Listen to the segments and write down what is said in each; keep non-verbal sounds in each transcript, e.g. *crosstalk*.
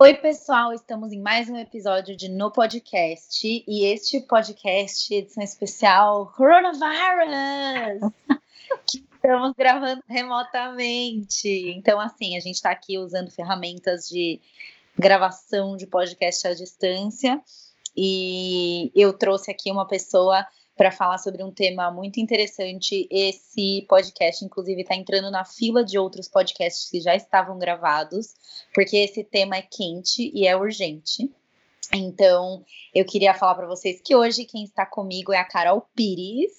Oi, pessoal, estamos em mais um episódio de No Podcast e este podcast, edição especial Coronavirus, *laughs* que estamos gravando remotamente. Então, assim, a gente está aqui usando ferramentas de gravação de podcast à distância e eu trouxe aqui uma pessoa para falar sobre um tema muito interessante. Esse podcast, inclusive, está entrando na fila de outros podcasts que já estavam gravados, porque esse tema é quente e é urgente. Então, eu queria falar para vocês que hoje quem está comigo é a Carol Pires.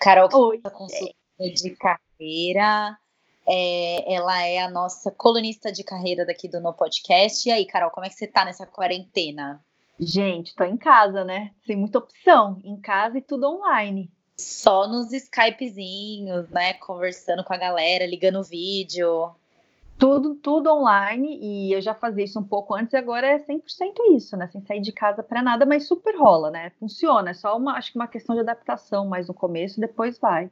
Carol, que é consultora de carreira. É, ela é a nossa colunista de carreira daqui do No Podcast. E aí, Carol, como é que você está nessa quarentena? Gente, tô em casa, né? Sem muita opção. Em casa e tudo online. Só nos Skypezinhos, né? Conversando com a galera, ligando vídeo. Tudo, tudo online. E eu já fazia isso um pouco antes e agora é 100% isso, né? Sem sair de casa para nada, mas super rola, né? Funciona. É só uma, acho que uma questão de adaptação mais no começo, depois vai.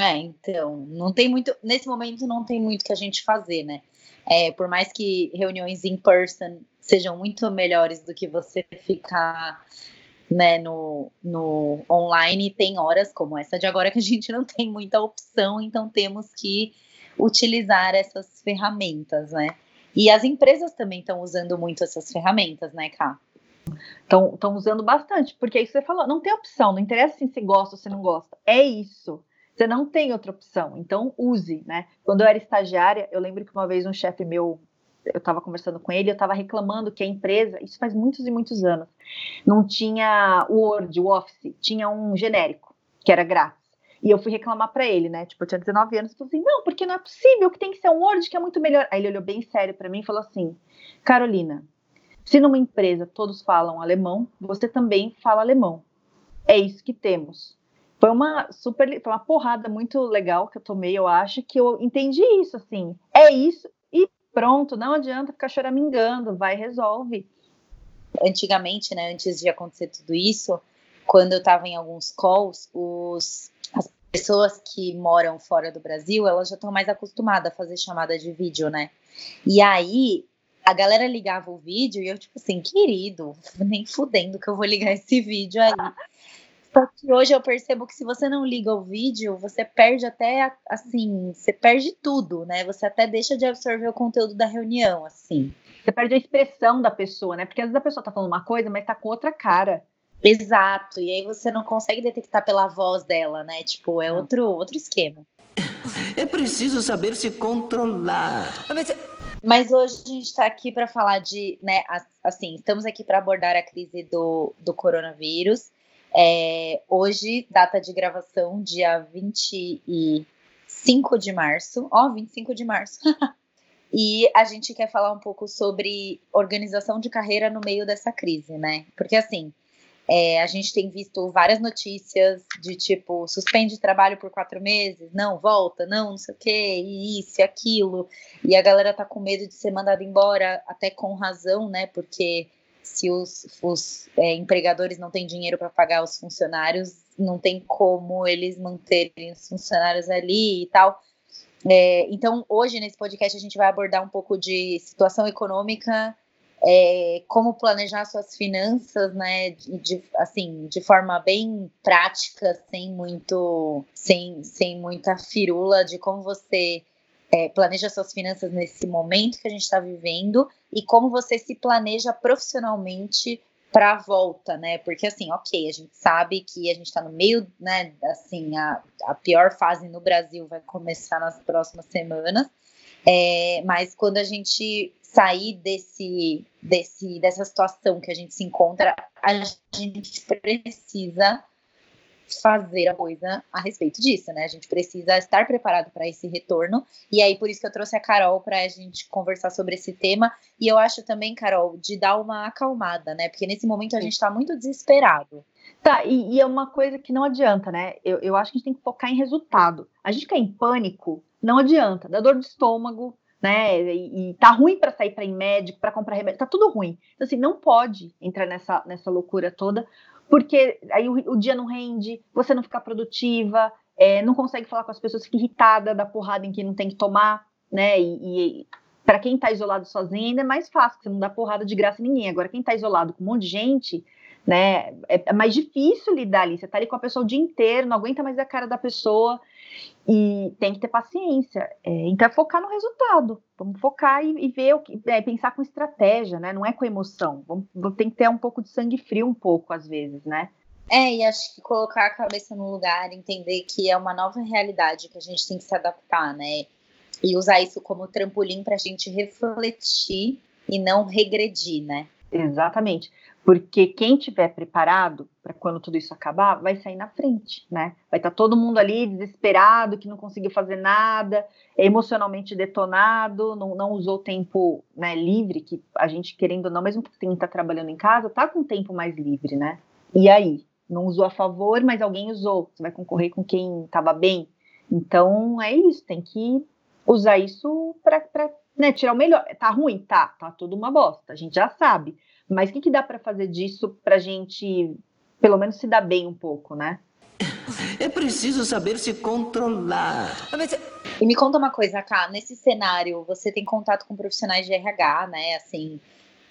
É, então, não tem muito. Nesse momento não tem muito que a gente fazer, né? É, por mais que reuniões in person sejam muito melhores do que você ficar né, no, no online, tem horas como essa de agora que a gente não tem muita opção, então temos que utilizar essas ferramentas, né? E as empresas também estão usando muito essas ferramentas, né, Ká? Estão usando bastante, porque é isso que você falou, não tem opção, não interessa se você gosta ou se não gosta, é isso. Você não tem outra opção, então use, né? Quando eu era estagiária, eu lembro que uma vez um chefe meu eu estava conversando com ele, eu estava reclamando que a empresa, isso faz muitos e muitos anos, não tinha o Word, o Office, tinha um genérico, que era grátis. E eu fui reclamar para ele, né? Tipo, eu tinha 19 anos, e falei assim: não, porque não é possível que tem que ser um Word que é muito melhor. Aí ele olhou bem sério para mim e falou assim: Carolina, se numa empresa todos falam alemão, você também fala alemão. É isso que temos. Foi uma super, foi uma porrada muito legal que eu tomei, eu acho, que eu entendi isso, assim. É isso pronto, não adianta ficar choramingando, vai resolve. Antigamente, né, antes de acontecer tudo isso, quando eu estava em alguns calls, os, as pessoas que moram fora do Brasil, elas já estão mais acostumadas a fazer chamada de vídeo, né? E aí, a galera ligava o vídeo e eu, tipo assim, querido, nem fudendo que eu vou ligar esse vídeo aí. Só que hoje eu percebo que se você não liga o vídeo, você perde até, assim, você perde tudo, né? Você até deixa de absorver o conteúdo da reunião, assim. Você perde a expressão da pessoa, né? Porque às vezes a pessoa tá falando uma coisa, mas tá com outra cara. Exato, e aí você não consegue detectar pela voz dela, né? Tipo, é outro, outro esquema. É preciso saber se controlar. Mas hoje a gente está aqui para falar de, né, assim, estamos aqui para abordar a crise do, do coronavírus. É, hoje, data de gravação, dia 25 de março. Ó, oh, 25 de março. *laughs* e a gente quer falar um pouco sobre organização de carreira no meio dessa crise, né? Porque assim. É, a gente tem visto várias notícias de tipo, suspende trabalho por quatro meses, não, volta, não, não sei o que, isso e aquilo. E a galera tá com medo de ser mandada embora, até com razão, né? Porque se os, os é, empregadores não têm dinheiro para pagar os funcionários, não tem como eles manterem os funcionários ali e tal. É, então, hoje nesse podcast a gente vai abordar um pouco de situação econômica, é, como planejar suas finanças, né, de, assim, de forma bem prática, sem muito, sem, sem muita firula, de como você é, planeja suas finanças nesse momento que a gente está vivendo e como você se planeja profissionalmente para a volta, né? Porque assim, ok, a gente sabe que a gente está no meio, né? Assim, a, a pior fase no Brasil vai começar nas próximas semanas. É, mas quando a gente sair desse, desse, dessa situação que a gente se encontra, a gente precisa fazer a coisa a respeito disso, né? A gente precisa estar preparado para esse retorno. E aí, por isso que eu trouxe a Carol para a gente conversar sobre esse tema. E eu acho também, Carol, de dar uma acalmada, né? Porque nesse momento a gente está muito desesperado. Tá, e, e, é uma coisa que não adianta, né? Eu, eu acho que a gente tem que focar em resultado. A gente ficar em pânico, não adianta. Dá dor de estômago, né? E, e tá ruim para sair para ir médico, para comprar remédio, tá tudo ruim. Então, assim, não pode entrar nessa, nessa loucura toda, porque aí o, o dia não rende, você não fica produtiva, é, não consegue falar com as pessoas, fica irritada da porrada em que não tem que tomar, né? E, e para quem está isolado sozinho ainda é mais fácil, você não dá porrada de graça em ninguém. Agora, quem está isolado com um monte de gente, né? É, é mais difícil lidar ali. Você está ali com a pessoa o dia inteiro, não aguenta mais a cara da pessoa e tem que ter paciência. É, então, é focar no resultado. Vamos focar e, e ver o que, é, pensar com estratégia, né? Não é com emoção. Vamos, tem que ter um pouco de sangue frio, um pouco às vezes, né? É, e acho que colocar a cabeça no lugar, entender que é uma nova realidade que a gente tem que se adaptar, né? e usar isso como trampolim para a gente refletir e não regredir, né? Exatamente. Porque quem tiver preparado para quando tudo isso acabar, vai sair na frente, né? Vai estar tá todo mundo ali desesperado, que não conseguiu fazer nada, emocionalmente detonado, não, não usou tempo né, livre, que a gente, querendo ou não, mesmo que quem está trabalhando em casa, tá com tempo mais livre, né? E aí? Não usou a favor, mas alguém usou. Você vai concorrer com quem estava bem. Então, é isso, tem que usar isso para né, tirar o melhor. Tá ruim? Tá, tá tudo uma bosta, a gente já sabe. Mas o que, que dá para fazer disso para a gente, pelo menos, se dar bem um pouco, né? É preciso saber se controlar. E me conta uma coisa, Cá, nesse cenário, você tem contato com profissionais de RH, né? Assim,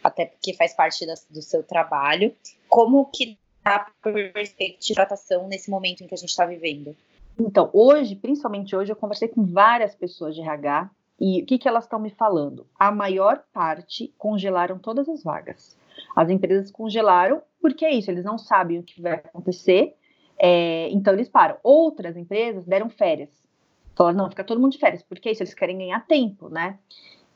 até porque faz parte da, do seu trabalho. Como que tá a perspectiva de tratação nesse momento em que a gente está vivendo? Então, hoje, principalmente hoje, eu conversei com várias pessoas de RH e o que, que elas estão me falando? A maior parte congelaram todas as vagas. As empresas congelaram porque é isso, eles não sabem o que vai acontecer, é, então eles param. Outras empresas deram férias. Falaram, não, fica todo mundo de férias, porque é isso, eles querem ganhar tempo, né?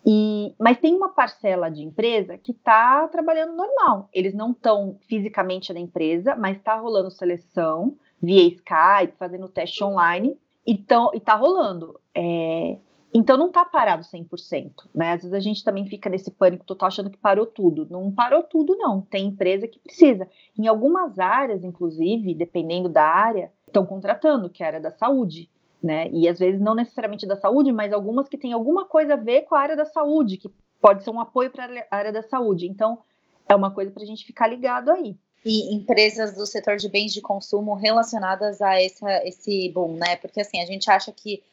E, mas tem uma parcela de empresa que está trabalhando normal. Eles não estão fisicamente na empresa, mas está rolando seleção, via Skype, fazendo teste online, e, tão, e tá rolando. É, então não tá parado 100%, né? Às vezes a gente também fica nesse pânico total achando que parou tudo. Não parou tudo, não. Tem empresa que precisa. Em algumas áreas, inclusive, dependendo da área, estão contratando, que é a área da saúde, né? E às vezes não necessariamente da saúde, mas algumas que têm alguma coisa a ver com a área da saúde, que pode ser um apoio para a área da saúde. Então, é uma coisa para a gente ficar ligado aí e empresas do setor de bens de consumo relacionadas a essa, esse boom, né? Porque assim, a gente acha que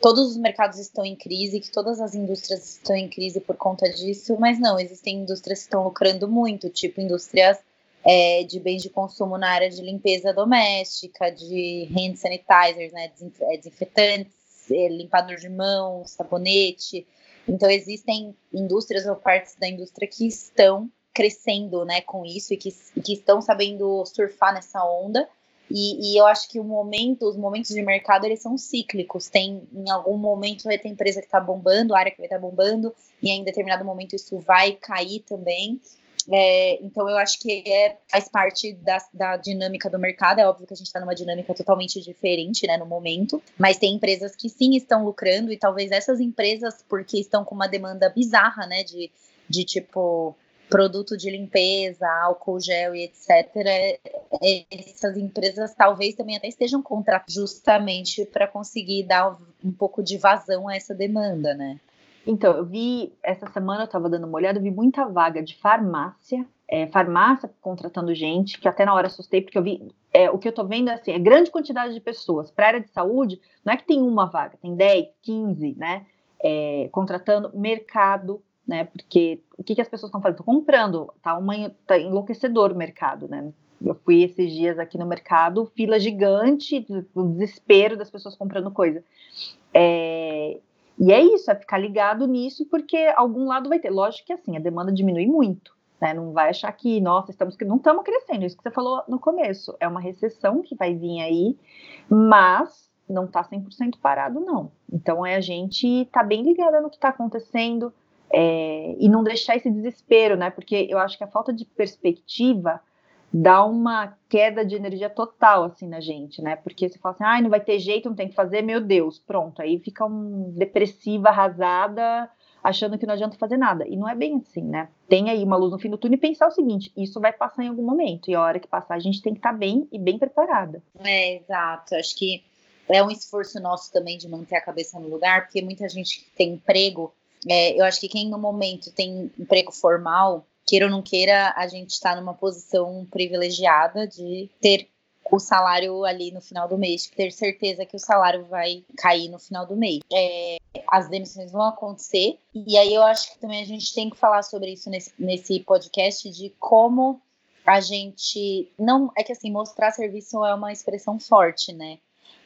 todos os mercados estão em crise, que todas as indústrias estão em crise por conta disso, mas não, existem indústrias que estão lucrando muito, tipo indústrias é, de bens de consumo na área de limpeza doméstica, de hand sanitizers, né? É, desinfetantes, é, limpador de mão, sabonete. Então, existem indústrias ou partes da indústria que estão crescendo, né, com isso e que, que estão sabendo surfar nessa onda. E, e, eu acho que o momento, os momentos de mercado, eles são cíclicos. Tem, em algum momento, vai ter empresa que está bombando, área que vai estar tá bombando, e em determinado momento isso vai cair também. É, então, eu acho que é, faz parte da, da, dinâmica do mercado. É óbvio que a gente está numa dinâmica totalmente diferente, né, no momento. Mas tem empresas que sim estão lucrando, e talvez essas empresas, porque estão com uma demanda bizarra, né, de, de tipo produto de limpeza, álcool gel e etc., essas empresas talvez também até estejam contra justamente para conseguir dar um pouco de vazão a essa demanda, né? Então, eu vi, essa semana eu estava dando uma olhada, eu vi muita vaga de farmácia, é, farmácia contratando gente, que até na hora assustei, porque eu vi, é, o que eu estou vendo é assim, é grande quantidade de pessoas. Para a área de saúde, não é que tem uma vaga, tem 10, 15, né? É, contratando mercado, né? Porque o que, que as pessoas estão fazendo? Estão comprando, tá, uma, tá enlouquecedor o mercado, né? Eu fui esses dias aqui no mercado, fila gigante, o desespero das pessoas comprando coisa. É, e é isso, é ficar ligado nisso, porque algum lado vai ter. Lógico que assim, a demanda diminui muito. Né? Não vai achar que, nossa, estamos não estamos crescendo, isso que você falou no começo. É uma recessão que vai vir aí, mas não está 100% parado, não. Então é a gente tá bem ligada no que está acontecendo, é, e não deixar esse desespero, né? Porque eu acho que a falta de perspectiva dá uma queda de energia total assim na gente, né? Porque você fala assim, ah, não vai ter jeito, não tem que fazer, meu Deus, pronto. Aí fica um depressiva, arrasada, achando que não adianta fazer nada. E não é bem assim, né? Tem aí uma luz no fim do túnel e pensar o seguinte: isso vai passar em algum momento. E a hora que passar, a gente tem que estar tá bem e bem preparada. É, exato. Acho que é um esforço nosso também de manter a cabeça no lugar, porque muita gente tem emprego. É, eu acho que quem no momento tem emprego formal queira ou não queira, a gente está numa posição privilegiada de ter o salário ali no final do mês, ter certeza que o salário vai cair no final do mês. É, as demissões vão acontecer, e aí eu acho que também a gente tem que falar sobre isso nesse, nesse podcast, de como a gente não é que assim mostrar serviço é uma expressão forte, né?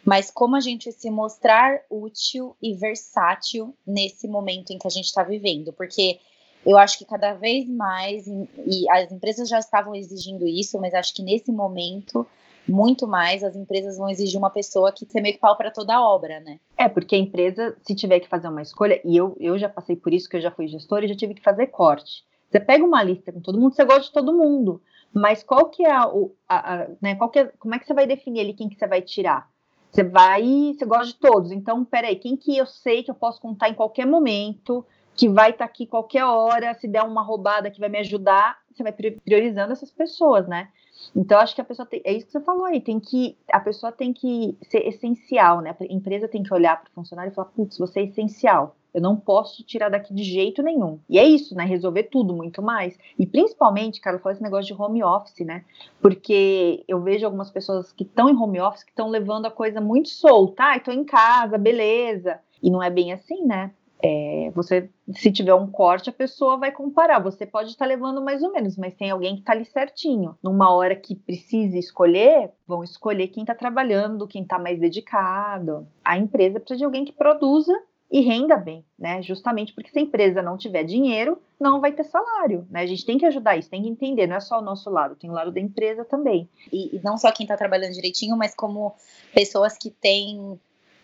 Mas como a gente se mostrar útil e versátil nesse momento em que a gente está vivendo, porque eu acho que cada vez mais, e as empresas já estavam exigindo isso, mas acho que nesse momento, muito mais, as empresas vão exigir uma pessoa que seja meio que pau para toda a obra, né? É, porque a empresa, se tiver que fazer uma escolha, e eu, eu já passei por isso, que eu já fui gestora e já tive que fazer corte. Você pega uma lista com todo mundo, você gosta de todo mundo, mas qual que é a, a, a né, qual que é, como é que você vai definir ali quem que você vai tirar? Você vai, você gosta de todos, então, peraí, quem que eu sei que eu posso contar em qualquer momento, que vai estar tá aqui qualquer hora, se der uma roubada que vai me ajudar, você vai priorizando essas pessoas, né? Então, acho que a pessoa tem, é isso que você falou aí, tem que, a pessoa tem que ser essencial, né? A empresa tem que olhar para o funcionário e falar, putz, você é essencial, eu não posso tirar daqui de jeito nenhum. E é isso, né? Resolver tudo, muito mais. E principalmente, cara, falo esse negócio de home office, né? Porque eu vejo algumas pessoas que estão em home office que estão levando a coisa muito solta. Ah, estou em casa, beleza. E não é bem assim, né? É, você, se tiver um corte, a pessoa vai comparar. Você pode estar levando mais ou menos, mas tem alguém que está ali certinho. Numa hora que precise escolher, vão escolher quem está trabalhando, quem está mais dedicado. A empresa precisa de alguém que produza e renda bem, né? Justamente porque se a empresa não tiver dinheiro, não vai ter salário, né? A gente tem que ajudar isso, tem que entender, não é só o nosso lado, tem o lado da empresa também. E, e não só quem está trabalhando direitinho, mas como pessoas que têm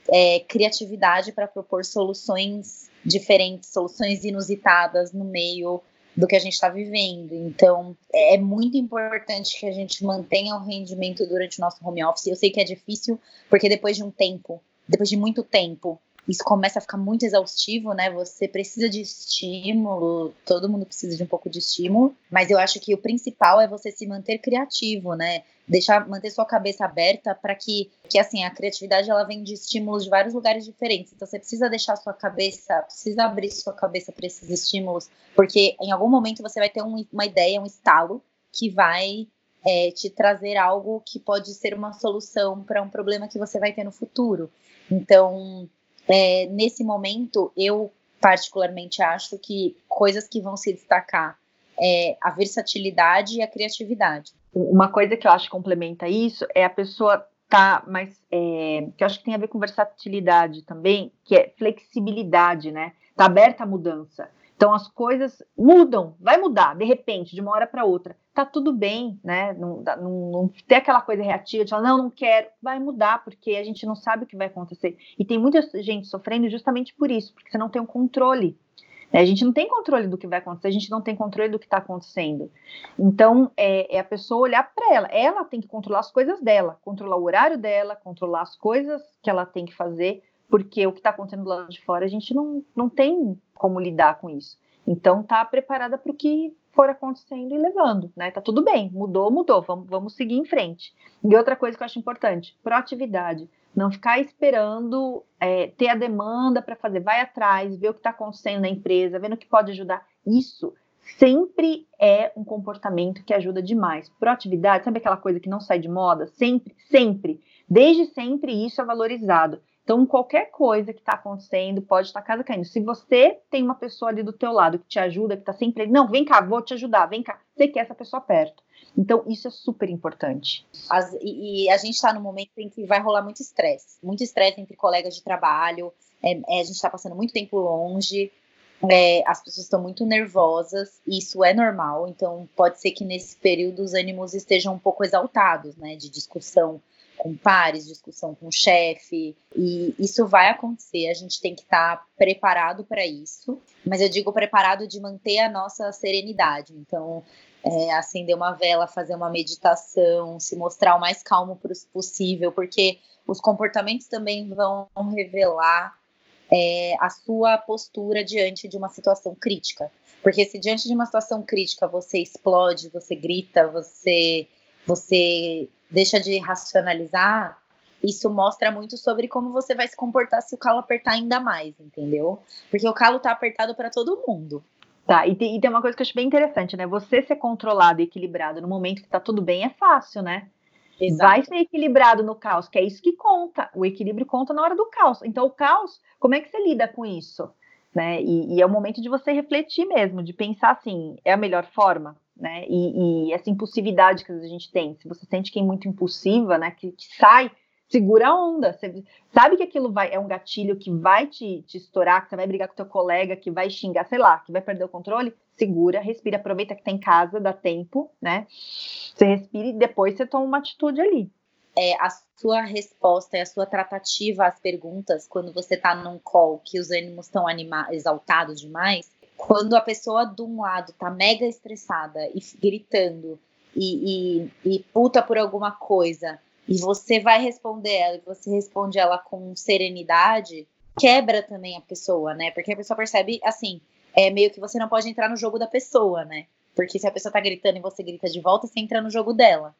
é, criatividade para propor soluções diferentes, soluções inusitadas no meio do que a gente está vivendo. Então, é muito importante que a gente mantenha o rendimento durante o nosso home office. Eu sei que é difícil, porque depois de um tempo, depois de muito tempo, isso começa a ficar muito exaustivo, né? Você precisa de estímulo, todo mundo precisa de um pouco de estímulo, mas eu acho que o principal é você se manter criativo, né? Deixar, manter sua cabeça aberta para que, que, assim, a criatividade ela vem de estímulos de vários lugares diferentes. Então você precisa deixar sua cabeça, precisa abrir sua cabeça para esses estímulos, porque em algum momento você vai ter um, uma ideia, um estalo que vai é, te trazer algo que pode ser uma solução para um problema que você vai ter no futuro. Então, é, nesse momento, eu particularmente acho que coisas que vão se destacar é a versatilidade e a criatividade. Uma coisa que eu acho que complementa isso é a pessoa tá mais é, que eu acho que tem a ver com versatilidade também, que é flexibilidade, né? Tá aberta à mudança. Então as coisas mudam, vai mudar de repente, de uma hora para outra. Tá tudo bem, né? Não, não, não ter aquela coisa reativa de falar, não, não quero, vai mudar, porque a gente não sabe o que vai acontecer. E tem muita gente sofrendo justamente por isso, porque você não tem o um controle. Né? A gente não tem controle do que vai acontecer, a gente não tem controle do que está acontecendo. Então, é, é, a pessoa olhar para ela. Ela tem que controlar as coisas dela, controlar o horário dela, controlar as coisas que ela tem que fazer porque o que está acontecendo lá de fora a gente não, não tem como lidar com isso. Então tá preparada para o que for acontecendo e levando, né? Tá tudo bem, mudou, mudou, vamos, vamos seguir em frente. E outra coisa que eu acho importante, proatividade. Não ficar esperando é, ter a demanda para fazer, vai atrás, ver o que está acontecendo na empresa, vendo o que pode ajudar. Isso sempre é um comportamento que ajuda demais. Proatividade, sabe aquela coisa que não sai de moda? Sempre, sempre. Desde sempre isso é valorizado. Então, qualquer coisa que está acontecendo pode estar casa caindo. Se você tem uma pessoa ali do teu lado que te ajuda, que está sempre, não, vem cá, vou te ajudar, vem cá. Você quer essa pessoa perto. Então, isso é super importante. As, e, e, a gente está no momento em que vai rolar muito estresse. Muito estresse entre colegas de trabalho. É, é, a gente está passando muito tempo longe. É, as pessoas estão muito nervosas. Isso é normal. Então, pode ser que nesse período os ânimos estejam um pouco exaltados, né? De discussão com pares, discussão com o chefe, e isso vai acontecer, a gente tem que estar tá preparado para isso, mas eu digo preparado de manter a nossa serenidade. Então, é, acender uma vela, fazer uma meditação, se mostrar o mais calmo possível, porque os comportamentos também vão revelar é, a sua postura diante de uma situação crítica. Porque se diante de uma situação crítica você explode, você grita, você, você deixa de racionalizar, isso mostra muito sobre como você vai se comportar se o calo apertar ainda mais, entendeu? Porque o calo tá apertado para todo mundo. Tá, e tem, e tem, uma coisa que eu acho bem interessante, né? Você ser controlado e equilibrado no momento que tá tudo bem é fácil, né? Exato. Vai ser equilibrado no caos, que é isso que conta. O equilíbrio conta na hora do caos. Então, o caos, como é que você lida com isso? Né? E, e é o momento de você refletir mesmo, de pensar assim, é a melhor forma? Né? E, e essa impulsividade que a gente tem, se você sente que é muito impulsiva, né? Que, que sai segura a onda. Você sabe que aquilo vai, é um gatilho que vai te, te estourar, que você vai brigar com teu colega, que vai xingar, sei lá, que vai perder o controle. Segura, respira, aproveita que tá casa, dá tempo, né? Você respira e depois você toma uma atitude ali. É, a sua resposta e a sua tratativa às perguntas, quando você tá num call que os ânimos estão exaltados demais, quando a pessoa de um lado tá mega estressada e gritando e, e, e puta por alguma coisa, e você vai responder ela e você responde ela com serenidade, quebra também a pessoa, né? Porque a pessoa percebe, assim, é meio que você não pode entrar no jogo da pessoa, né? Porque se a pessoa tá gritando e você grita de volta, você entra no jogo dela.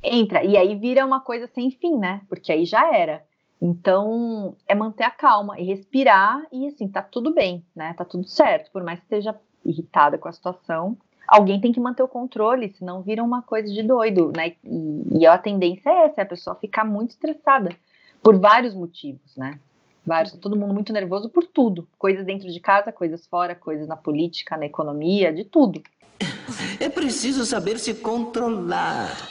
Entra, e aí vira uma coisa sem fim, né? Porque aí já era. Então, é manter a calma e respirar e assim, tá tudo bem, né? Tá tudo certo, por mais que esteja irritada com a situação, alguém tem que manter o controle, senão vira uma coisa de doido, né? E, e a tendência é essa, é a pessoa ficar muito estressada por vários motivos, né? Vários, todo mundo muito nervoso por tudo, coisas dentro de casa, coisas fora, coisas na política, na economia, de tudo. É preciso saber se controlar.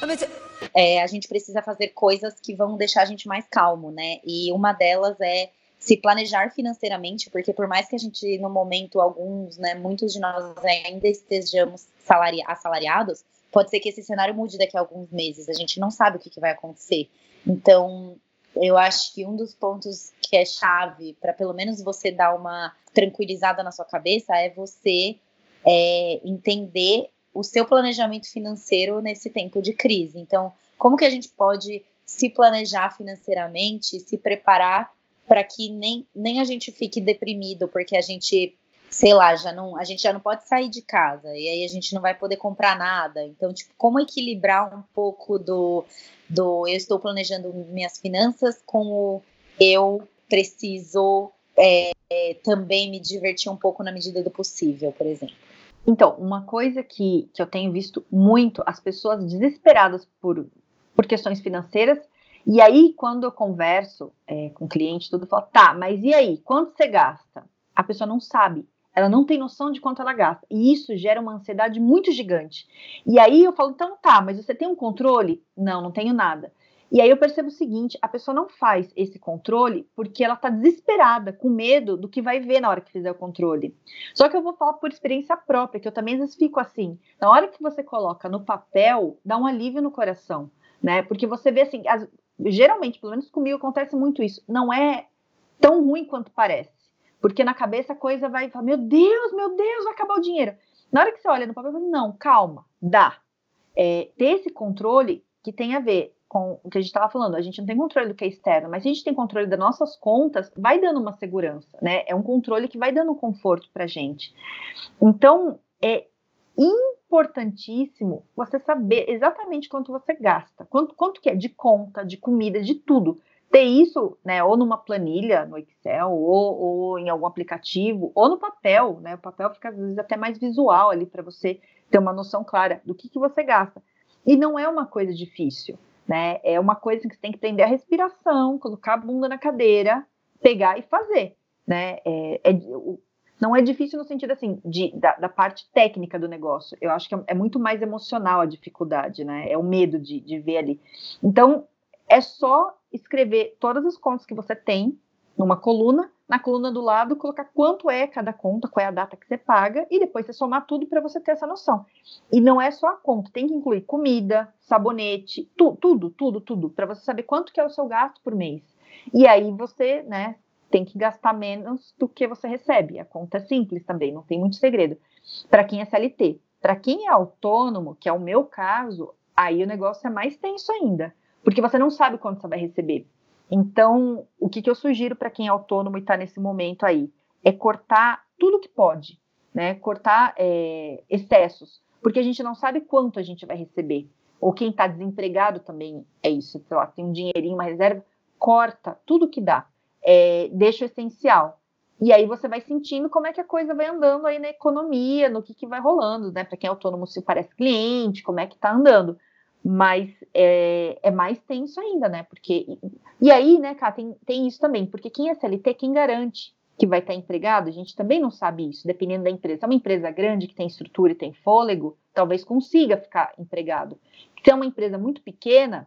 É, a gente precisa fazer coisas que vão deixar a gente mais calmo, né? E uma delas é se planejar financeiramente, porque por mais que a gente, no momento, alguns, né, muitos de nós ainda estejamos salari assalariados, pode ser que esse cenário mude daqui a alguns meses, a gente não sabe o que, que vai acontecer. Então, eu acho que um dos pontos que é chave para pelo menos você dar uma tranquilizada na sua cabeça é você é, entender o seu planejamento financeiro nesse tempo de crise. Então, como que a gente pode se planejar financeiramente, se preparar para que nem, nem a gente fique deprimido, porque a gente, sei lá, já não, a gente já não pode sair de casa e aí a gente não vai poder comprar nada. Então, tipo, como equilibrar um pouco do, do eu estou planejando minhas finanças com o eu preciso é, é, também me divertir um pouco na medida do possível, por exemplo. Então, uma coisa que, que eu tenho visto muito, as pessoas desesperadas por, por questões financeiras e aí, quando eu converso é, com o cliente, tudo, eu falo, tá, mas e aí, quanto você gasta? A pessoa não sabe, ela não tem noção de quanto ela gasta. E isso gera uma ansiedade muito gigante. E aí eu falo, então tá, mas você tem um controle? Não, não tenho nada. E aí eu percebo o seguinte: a pessoa não faz esse controle porque ela está desesperada, com medo do que vai ver na hora que fizer o controle. Só que eu vou falar por experiência própria, que eu também às vezes fico assim. Na hora que você coloca no papel, dá um alívio no coração, né? Porque você vê assim, as, geralmente, pelo menos comigo, acontece muito isso. Não é tão ruim quanto parece. Porque na cabeça a coisa vai falar: meu Deus, meu Deus, vai acabar o dinheiro. Na hora que você olha no papel, não, calma, dá. É, ter esse controle que tem a ver com o que a gente estava falando, a gente não tem controle do que é externo, mas se a gente tem controle das nossas contas, vai dando uma segurança, né? É um controle que vai dando conforto para gente. Então, é importantíssimo você saber exatamente quanto você gasta, quanto, quanto que é de conta, de comida, de tudo. Ter isso, né, ou numa planilha no Excel, ou, ou em algum aplicativo, ou no papel, né? O papel fica às vezes até mais visual ali para você ter uma noção clara do que, que você gasta. E não é uma coisa difícil, né? É uma coisa que você tem que entender a respiração, colocar a bunda na cadeira, pegar e fazer, né? É, é, não é difícil no sentido assim de, da, da, parte técnica do negócio. Eu acho que é, é, muito mais emocional a dificuldade, né? É o medo de, de ver ali. Então é só escrever todas as contas que você tem numa coluna, na coluna do lado colocar quanto é cada conta, qual é a data que você paga e depois você somar tudo para você ter essa noção. E não é só a conta, tem que incluir comida, sabonete, tu, tudo, tudo, tudo, para você saber quanto que é o seu gasto por mês. E aí você, né, tem que gastar menos do que você recebe. A conta é simples também, não tem muito segredo. Para quem é CLT, para quem é autônomo, que é o meu caso, aí o negócio é mais tenso ainda, porque você não sabe quanto você vai receber. Então, o que, que eu sugiro para quem é autônomo e está nesse momento aí é cortar tudo que pode, né? Cortar é, excessos, porque a gente não sabe quanto a gente vai receber. Ou quem está desempregado também é isso, sei lá, tem um dinheirinho, uma reserva, corta tudo que dá, é, deixa o essencial. E aí você vai sentindo como é que a coisa vai andando aí na economia, no que, que vai rolando, né? Para quem é autônomo, se parece cliente, como é que está andando mas é, é, mais tenso ainda, né? Porque e aí, né, cara, tem, tem isso também, porque quem é CLT, quem garante que vai estar empregado, a gente também não sabe isso, dependendo da empresa. Se é uma empresa grande que tem estrutura e tem fôlego, talvez consiga ficar empregado. Se é uma empresa muito pequena,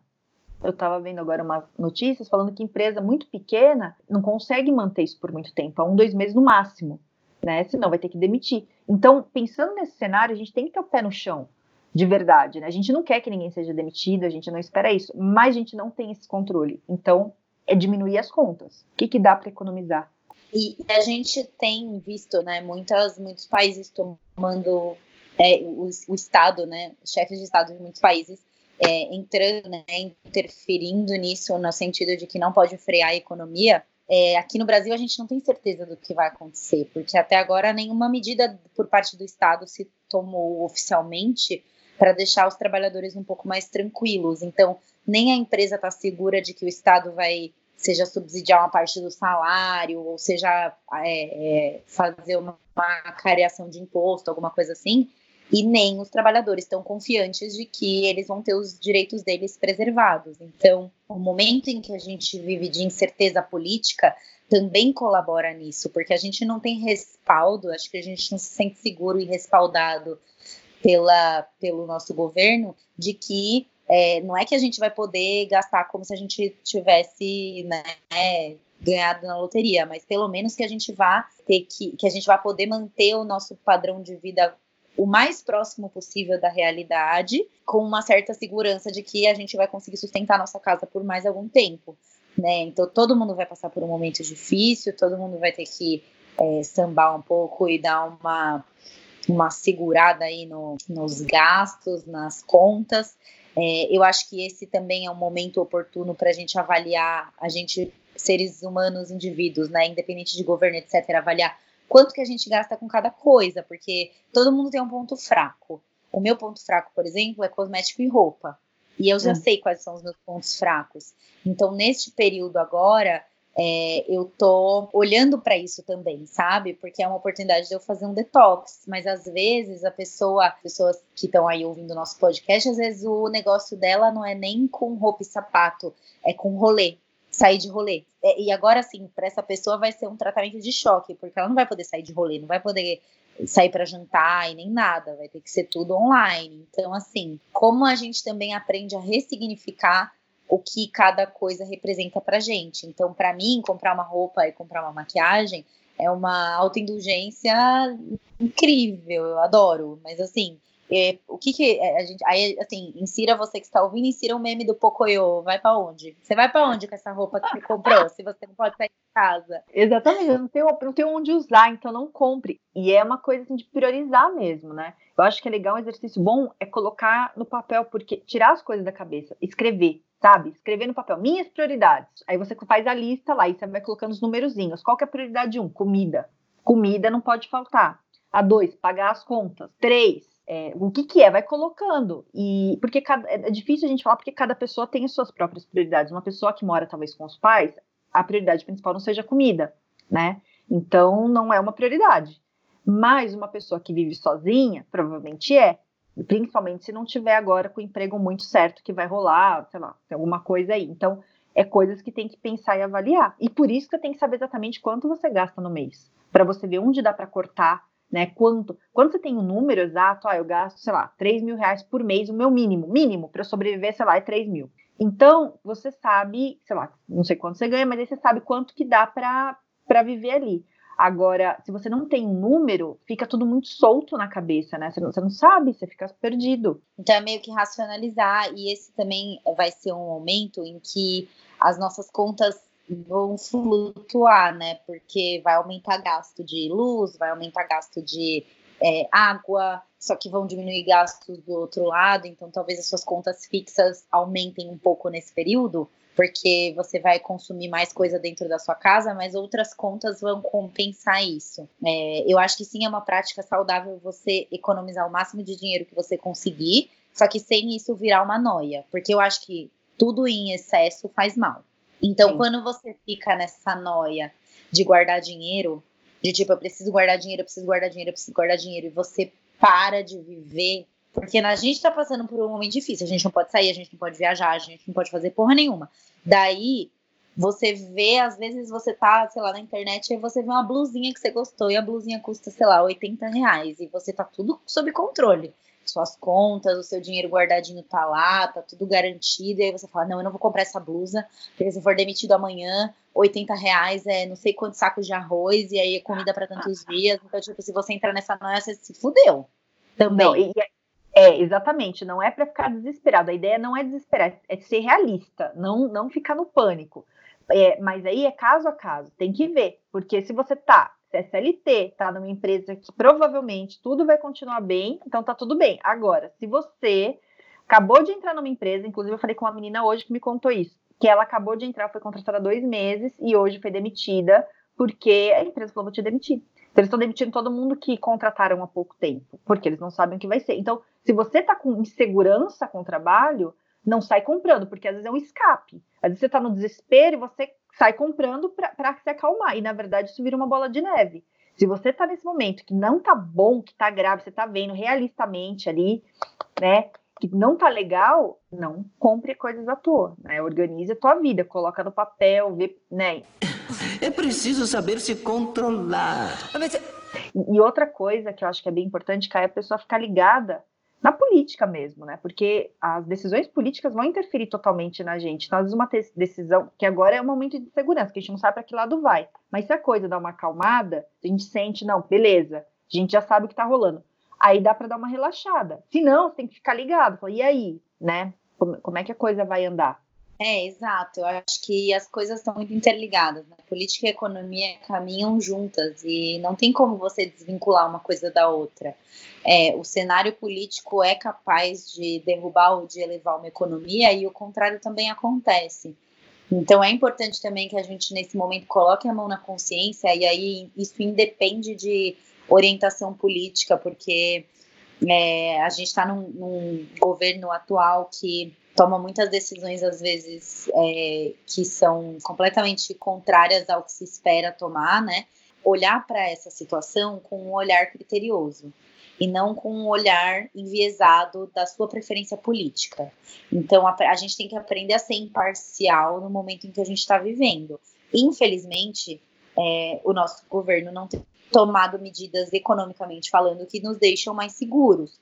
eu estava vendo agora umas notícias falando que empresa muito pequena não consegue manter isso por muito tempo, é um, dois meses no máximo, né? Senão vai ter que demitir. Então, pensando nesse cenário, a gente tem que ter o pé no chão de verdade, né? A gente não quer que ninguém seja demitido, a gente não espera isso, mas a gente não tem esse controle. Então, é diminuir as contas. O que, que dá para economizar? E a gente tem visto, né, muitas, muitos países tomando é, o, o, Estado, né, chefes de Estado de muitos países é, entrando, né, interferindo nisso no sentido de que não pode frear a economia. É, aqui no Brasil a gente não tem certeza do que vai acontecer, porque até agora nenhuma medida por parte do Estado se tomou oficialmente para deixar os trabalhadores um pouco mais tranquilos. Então, nem a empresa está segura de que o Estado vai seja subsidiar uma parte do salário, ou seja é, é, fazer uma, uma de imposto, alguma coisa assim, e nem os trabalhadores estão confiantes de que eles vão ter os direitos deles preservados. Então, o momento em que a gente vive de incerteza política também colabora nisso, porque a gente não tem respaldo, acho que a gente não se sente seguro e respaldado pela, pelo nosso governo de que é, não é que a gente vai poder gastar como se a gente tivesse né, ganhado na loteria, mas pelo menos que a gente vá ter que, que a gente vá poder manter o nosso padrão de vida o mais próximo possível da realidade, com uma certa segurança de que a gente vai conseguir sustentar nossa casa por mais algum tempo. Né? Então todo mundo vai passar por um momento difícil, todo mundo vai ter que é, sambar um pouco e dar uma uma segurada aí no, nos gastos, nas contas. É, eu acho que esse também é um momento oportuno para a gente avaliar, a gente, seres humanos, indivíduos, né, independente de governo, etc., avaliar quanto que a gente gasta com cada coisa, porque todo mundo tem um ponto fraco. O meu ponto fraco, por exemplo, é cosmético e roupa. E eu já hum. sei quais são os meus pontos fracos. Então, neste período agora, é, eu tô olhando para isso também, sabe? Porque é uma oportunidade de eu fazer um detox. Mas às vezes a pessoa, pessoas que estão aí ouvindo o nosso podcast, às vezes o negócio dela não é nem com roupa e sapato, é com rolê, sair de rolê. É, e agora sim, para essa pessoa vai ser um tratamento de choque, porque ela não vai poder sair de rolê, não vai poder sair para jantar e nem nada, vai ter que ser tudo online. Então, assim, como a gente também aprende a ressignificar o que cada coisa representa pra gente. Então, para mim, comprar uma roupa e comprar uma maquiagem é uma autoindulgência incrível, eu adoro. Mas assim, é, o que que é, a gente. Aí, assim, insira você que está ouvindo, insira um meme do Pocoyo. Vai para onde? Você vai para onde com essa roupa que você comprou? se você não pode sair de casa. Exatamente, eu não tenho, não tenho onde usar, então não compre. E é uma coisa assim, de priorizar mesmo, né? Eu acho que é legal um exercício bom é colocar no papel, porque tirar as coisas da cabeça, escrever sabe? Escrever no papel, minhas prioridades. Aí você faz a lista lá e você vai colocando os numerozinhos. Qual que é a prioridade um? Comida. Comida não pode faltar. A dois, pagar as contas. Três, é, o que, que é? Vai colocando. E porque cada, é difícil a gente falar porque cada pessoa tem as suas próprias prioridades. Uma pessoa que mora talvez com os pais, a prioridade principal não seja comida, né? Então não é uma prioridade. Mas uma pessoa que vive sozinha, provavelmente é principalmente se não tiver agora com o emprego muito certo que vai rolar, sei lá, tem alguma coisa aí. Então, é coisas que tem que pensar e avaliar. E por isso que tem que saber exatamente quanto você gasta no mês, para você ver onde dá para cortar, né? Quanto, quando você tem um número exato, ah, eu gasto, sei lá, 3 mil reais por mês, o meu mínimo, mínimo para sobreviver, sei lá, é 3 mil. Então, você sabe, sei lá, não sei quanto você ganha, mas aí você sabe quanto que dá para viver ali. Agora, se você não tem número, fica tudo muito solto na cabeça, né? Você não, você não sabe, você fica perdido. Então é meio que racionalizar, e esse também vai ser um momento em que as nossas contas vão flutuar, né? Porque vai aumentar gasto de luz, vai aumentar gasto de é, água, só que vão diminuir gastos do outro lado, então talvez as suas contas fixas aumentem um pouco nesse período, porque você vai consumir mais coisa dentro da sua casa, mas outras contas vão compensar isso. É, eu acho que sim, é uma prática saudável você economizar o máximo de dinheiro que você conseguir, só que sem isso virar uma noia, porque eu acho que tudo em excesso faz mal. Então, sim. quando você fica nessa noia de guardar dinheiro, de tipo, eu preciso guardar dinheiro, eu preciso guardar dinheiro, eu preciso guardar dinheiro, e você para de viver porque a gente tá passando por um momento difícil, a gente não pode sair, a gente não pode viajar, a gente não pode fazer porra nenhuma. Daí, você vê, às vezes você tá, sei lá, na internet e você vê uma blusinha que você gostou e a blusinha custa, sei lá, 80 reais e você tá tudo sob controle. Suas contas, o seu dinheiro guardadinho tá lá, tá tudo garantido. E aí você fala: Não, eu não vou comprar essa blusa, porque se for demitido amanhã, 80 reais é não sei quantos sacos de arroz e aí é comida para tantos *laughs* dias. Então, tipo, se você entrar nessa noia, você se fudeu. Também. Não, e, é, exatamente. Não é para ficar desesperado. A ideia não é desesperar, é ser realista, não, não ficar no pânico. É, mas aí é caso a caso, tem que ver. Porque se você tá, é CLT, tá numa empresa que provavelmente tudo vai continuar bem, então tá tudo bem. Agora, se você acabou de entrar numa empresa, inclusive eu falei com uma menina hoje que me contou isso, que ela acabou de entrar, foi contratada há dois meses e hoje foi demitida porque a empresa falou, vou te demitir. Então, eles estão demitindo todo mundo que contrataram há pouco tempo, porque eles não sabem o que vai ser. Então, se você está com insegurança com o trabalho, não sai comprando, porque às vezes é um escape. Às vezes você está no desespero e você sai comprando para se acalmar. E na verdade isso vira uma bola de neve. Se você está nesse momento que não está bom, que está grave, você está vendo realistamente ali, né? Que não está legal, não compre coisas à toa, né? Organize a tua vida, coloca no papel, vê, né? É preciso saber se controlar. E outra coisa que eu acho que é bem importante, é a pessoa ficar ligada na política mesmo, né? Porque as decisões políticas vão interferir totalmente na gente. Nós uma decisão que agora é um momento de segurança, que a gente não sabe para que lado vai. Mas se a coisa dá uma acalmada, a gente sente, não, beleza, a gente já sabe o que está rolando. Aí dá para dar uma relaxada. Se não, você tem que ficar ligado. Fala, e aí, né? Como, como é que a coisa vai andar? É, exato. Eu acho que as coisas estão muito interligadas. Né? Política e economia caminham juntas e não tem como você desvincular uma coisa da outra. É, o cenário político é capaz de derrubar ou de elevar uma economia e o contrário também acontece. Então é importante também que a gente nesse momento coloque a mão na consciência e aí isso independe de orientação política, porque é, a gente está num, num governo atual que toma muitas decisões, às vezes, é, que são completamente contrárias ao que se espera tomar, né? Olhar para essa situação com um olhar criterioso e não com um olhar enviesado da sua preferência política. Então, a, a gente tem que aprender a ser imparcial no momento em que a gente está vivendo. Infelizmente, é, o nosso governo não tem tomado medidas economicamente falando que nos deixam mais seguros.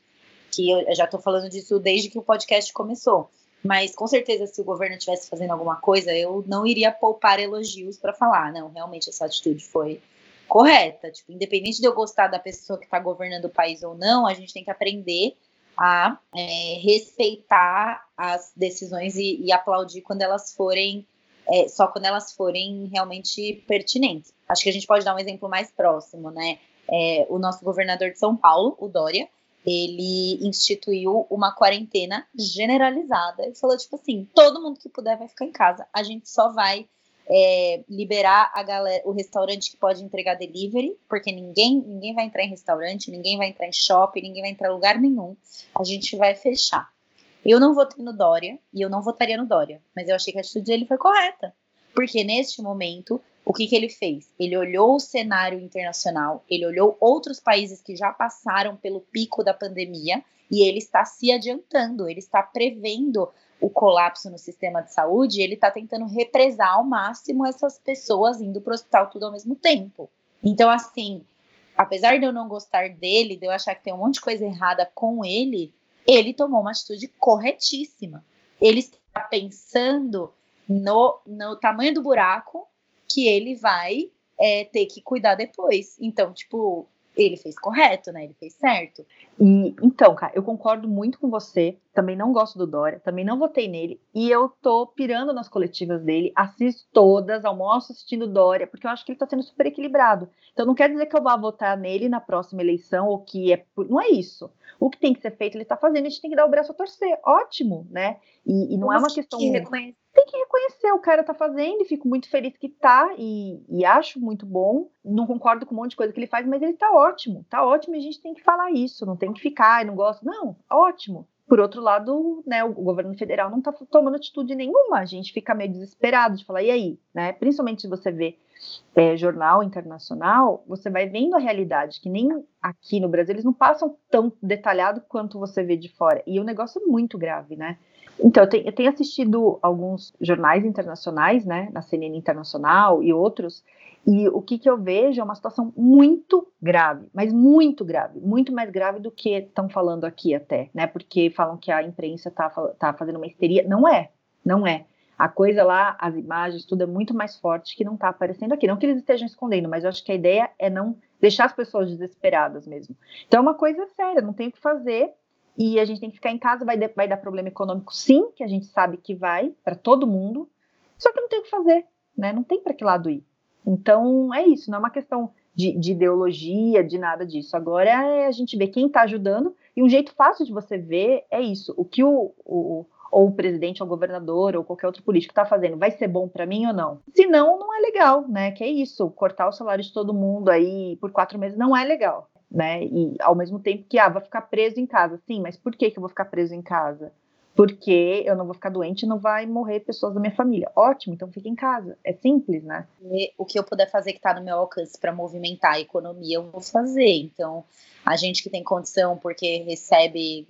Que eu já estou falando disso desde que o podcast começou. Mas com certeza, se o governo estivesse fazendo alguma coisa, eu não iria poupar elogios para falar, não, realmente essa atitude foi correta. Tipo, independente de eu gostar da pessoa que está governando o país ou não, a gente tem que aprender a é, respeitar as decisões e, e, aplaudir quando elas forem, é, só quando elas forem realmente pertinentes. Acho que a gente pode dar um exemplo mais próximo, né? É, o nosso governador de São Paulo, o Dória, ele instituiu uma quarentena generalizada e falou tipo assim, todo mundo que puder vai ficar em casa, a gente só vai é, liberar a galera, o restaurante que pode entregar delivery, porque ninguém, ninguém vai entrar em restaurante, ninguém vai entrar em shopping, ninguém vai entrar em lugar nenhum. A gente vai fechar. Eu não votei no Dória e eu não votaria no Dória, mas eu achei que a atitude dele foi correta, porque neste momento o que, que ele fez? Ele olhou o cenário internacional, ele olhou outros países que já passaram pelo pico da pandemia e ele está se adiantando, ele está prevendo o colapso no sistema de saúde, ele está tentando represar ao máximo essas pessoas indo para o hospital tudo ao mesmo tempo. Então, assim, apesar de eu não gostar dele, de eu achar que tem um monte de coisa errada com ele, ele tomou uma atitude corretíssima. Ele tá pensando no, no tamanho do buraco que ele vai é, ter que cuidar depois. Então, tipo, ele fez correto, né? Ele fez certo. E então, cara, eu concordo muito com você. Também não gosto do Dória, também não votei nele. E eu tô pirando nas coletivas dele, assisto todas, almoço assistindo Dória, porque eu acho que ele tá sendo super equilibrado. Então não quer dizer que eu vá votar nele na próxima eleição, ou que é. Não é isso. O que tem que ser feito, ele tá fazendo, a gente tem que dar o braço a torcer. Ótimo, né? E, e não é uma questão. Que reconhecer tem que reconhecer, o cara tá fazendo e fico muito feliz que tá e, e, acho muito bom. Não concordo com um monte de coisa que ele faz, mas ele tá ótimo, tá ótimo e a gente tem que falar isso, não tem que ficar, não gosto. Não, ótimo. Por outro lado, né, o governo federal não está tomando atitude nenhuma. A gente fica meio desesperado de falar, e aí? Né? Principalmente se você vê é, jornal internacional, você vai vendo a realidade, que nem aqui no Brasil eles não passam tão detalhado quanto você vê de fora. E o negócio é muito grave, né? Então, eu tenho, eu tenho, assistido alguns jornais internacionais, né, na CNN Internacional e outros, e o que, que eu vejo é uma situação muito grave, mas muito grave, muito mais grave do que estão falando aqui até, né, porque falam que a imprensa está tá fazendo uma histeria. Não é, não é. A coisa lá, as imagens, tudo é muito mais forte que não está aparecendo aqui. Não que eles estejam escondendo, mas eu acho que a ideia é não deixar as pessoas desesperadas mesmo. Então é uma coisa séria, não tem o que fazer e a gente tem que ficar em casa, vai, vai dar problema econômico sim, que a gente sabe que vai, para todo mundo, só que não tem o que fazer, né? Não tem para que lado ir. Então, é isso, não é uma questão de, de ideologia, de nada disso. Agora é a gente ver quem está ajudando, e um jeito fácil de você ver é isso. O que o, o ou o presidente, ou o governador, ou qualquer outro político está fazendo, vai ser bom para mim ou não? Se não, não é legal, né? Que é isso, cortar o salário de todo mundo aí por quatro meses não é legal né? E ao mesmo tempo que, ah, vai ficar preso em casa. Sim, mas por que, que eu vou ficar preso em casa? Porque eu não vou ficar doente e não vai morrer pessoas da minha família. Ótimo, então fique em casa. É simples, né? E o que eu puder fazer que está no meu alcance para movimentar a economia, eu vou fazer. Então, a gente que tem condição porque recebe,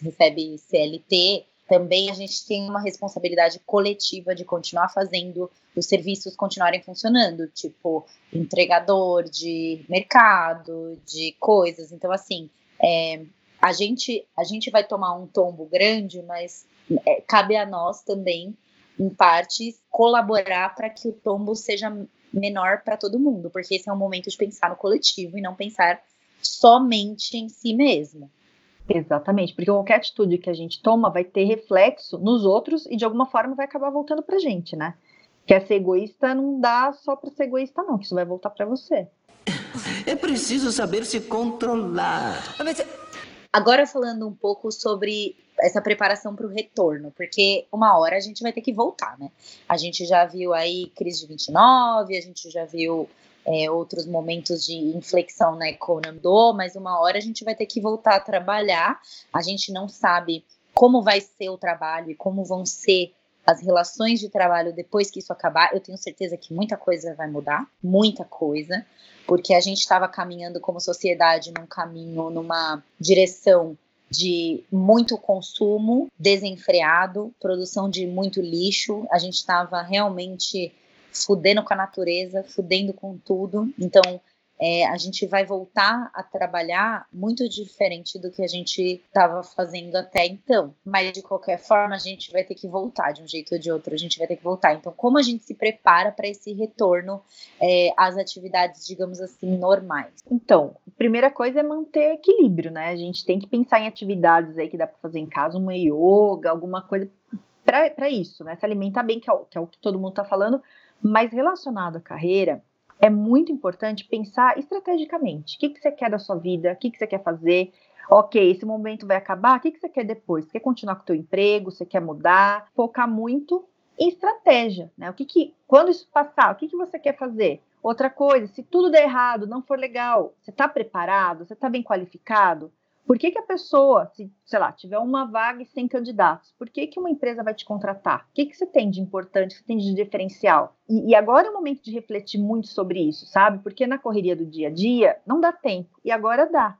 recebe CLT, também a gente tem uma responsabilidade coletiva de continuar fazendo os serviços continuarem funcionando, tipo entregador de mercado, de coisas. Então, assim, é, a, gente, a gente vai tomar um tombo grande, mas é, cabe a nós também, em parte, colaborar para que o tombo seja menor para todo mundo, porque esse é um momento de pensar no coletivo e não pensar somente em si mesmo. Exatamente, porque qualquer atitude que a gente toma vai ter reflexo nos outros e de alguma forma vai acabar voltando pra gente, né? Quer ser egoísta, não dá só pra ser egoísta, não, que isso vai voltar para você. É preciso saber se controlar. Agora falando um pouco sobre essa preparação para o retorno, porque uma hora a gente vai ter que voltar, né? A gente já viu aí crise de 29, a gente já viu é, outros momentos de inflexão na economia, mas uma hora a gente vai ter que voltar a trabalhar. A gente não sabe como vai ser o trabalho e como vão ser as relações de trabalho depois que isso acabar. Eu tenho certeza que muita coisa vai mudar, muita coisa, porque a gente estava caminhando como sociedade num caminho, numa direção de muito consumo desenfreado, produção de muito lixo. A gente estava realmente fudendo com a natureza, fudendo com tudo. Então, é, a gente vai voltar a trabalhar muito diferente do que a gente estava fazendo até então. Mas de qualquer forma, a gente vai ter que voltar de um jeito ou de outro, a gente vai ter que voltar. Então, como a gente se prepara para esse retorno é, às atividades, digamos assim, normais? Então, a primeira coisa é manter equilíbrio, né? A gente tem que pensar em atividades aí que dá para fazer em casa, uma yoga, alguma coisa para isso, né? Se alimentar bem, que é o que, é o que todo mundo está falando, mas relacionado à carreira, é muito importante pensar estrategicamente. O que, que você quer da sua vida? O que, que você quer fazer? Ok, esse momento vai acabar. O que, que você quer depois? Você quer continuar com o teu emprego? Você quer mudar? Focar muito em estratégia, né? O que, que quando isso passar, o que, que você quer fazer? Outra coisa, se tudo der errado, não for legal, você está preparado? Você está bem qualificado? Por que, que a pessoa, se, sei lá, tiver uma vaga e 100 candidatos, por que, que uma empresa vai te contratar? O que, que você tem de importante, o que você tem de diferencial? E, e, agora é o momento de refletir muito sobre isso, sabe? Porque na correria do dia a dia não dá tempo, e agora dá.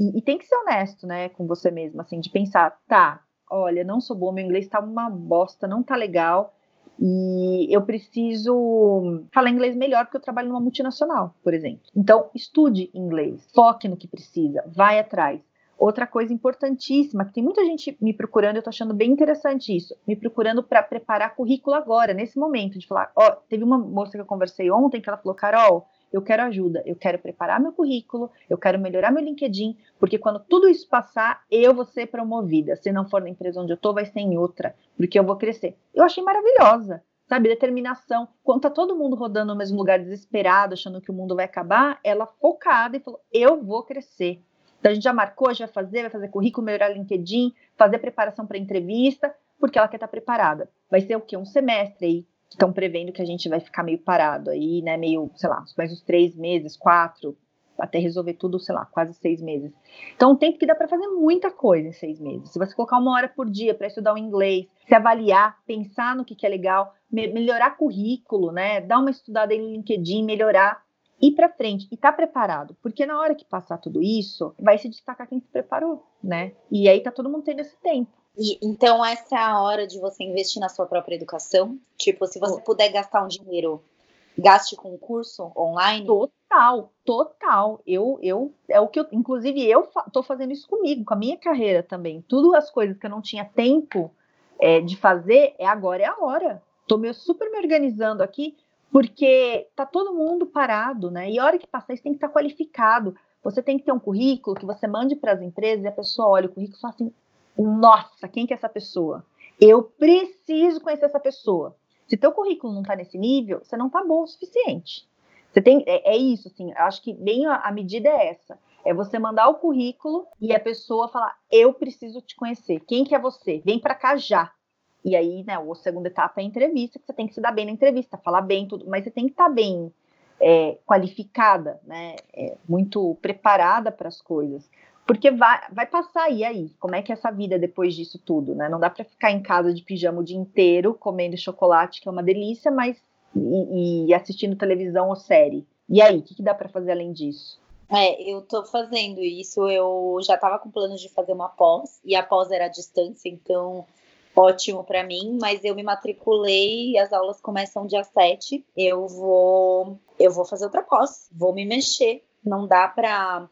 E, e tem que ser honesto, né, com você mesmo, assim, de pensar, tá, olha, não sou boa, meu inglês tá uma bosta, não tá legal, e eu preciso falar inglês melhor porque eu trabalho numa multinacional, por exemplo. Então, estude inglês, foque no que precisa, vai atrás Outra coisa importantíssima, que tem muita gente me procurando, eu tô achando bem interessante isso, me procurando para preparar currículo agora, nesse momento, de falar, ó, teve uma moça que eu conversei ontem que ela falou, Carol, eu quero ajuda, eu quero preparar meu currículo, eu quero melhorar meu LinkedIn, porque quando tudo isso passar, eu vou ser promovida. Se não for na empresa onde eu tô, vai ser em outra, porque eu vou crescer. Eu achei maravilhosa, sabe? Determinação. Quando tá todo mundo rodando no mesmo lugar, desesperado, achando que o mundo vai acabar, ela focada e falou: eu vou crescer. Então a gente já marcou, já vai fazer, vai fazer currículo, melhorar LinkedIn, fazer preparação para entrevista, porque ela quer estar tá preparada. Vai ser o quê? Um semestre aí estão prevendo que a gente vai ficar meio parado aí, né? Meio, sei lá, mais uns três meses, quatro, até resolver tudo, sei lá, quase seis meses. Então, um tempo que dá para fazer muita coisa em seis meses. Se você colocar uma hora por dia para estudar o inglês, se avaliar, pensar no que, que é legal, me melhorar currículo, né? Dar uma estudada em LinkedIn, melhorar, ir para frente e estar tá preparado, porque na hora que passar tudo isso, vai se destacar quem se preparou, né? E aí tá todo mundo tendo esse tempo. E, então, essa é a hora de você investir na sua própria educação. Tipo, se você puder gastar um dinheiro, gaste com um curso online. Total, total. Eu, eu, é o que eu, inclusive, eu tô fazendo isso comigo, com a minha carreira também. Tudo as coisas que eu não tinha tempo é, de fazer, é agora é a hora. Tô me, super me organizando aqui, porque tá todo mundo parado, né? E a hora que passar isso tem que estar tá qualificado. Você tem que ter um currículo que você mande para as empresas e a pessoa olha o currículo e fala assim: nossa, quem que é essa pessoa? Eu preciso conhecer essa pessoa. Se teu currículo não está nesse nível, você não está bom o suficiente. Você tem, é, é isso, assim, acho que bem a, a, medida é essa. É você mandar o currículo e a pessoa falar, eu preciso te conhecer. Quem que é você? Vem para cá já. E aí, né, a segunda etapa é a entrevista, que você tem que se dar bem na entrevista, falar bem tudo, mas você tem que estar tá bem é, qualificada, né, é, muito preparada para as coisas. Porque vai, vai passar, e aí? Como é que é essa vida depois disso tudo, né? Não dá para ficar em casa de pijama o dia inteiro, comendo chocolate, que é uma delícia, mas e, e assistindo televisão ou série. E aí, o que, que dá para fazer além disso? É, eu tô fazendo isso, eu já tava com planos de fazer uma pós, e a pós era à distância, então ótimo para mim, mas eu me matriculei, as aulas começam dia 7. Eu vou eu vou fazer outra pós, vou me mexer. Não dá para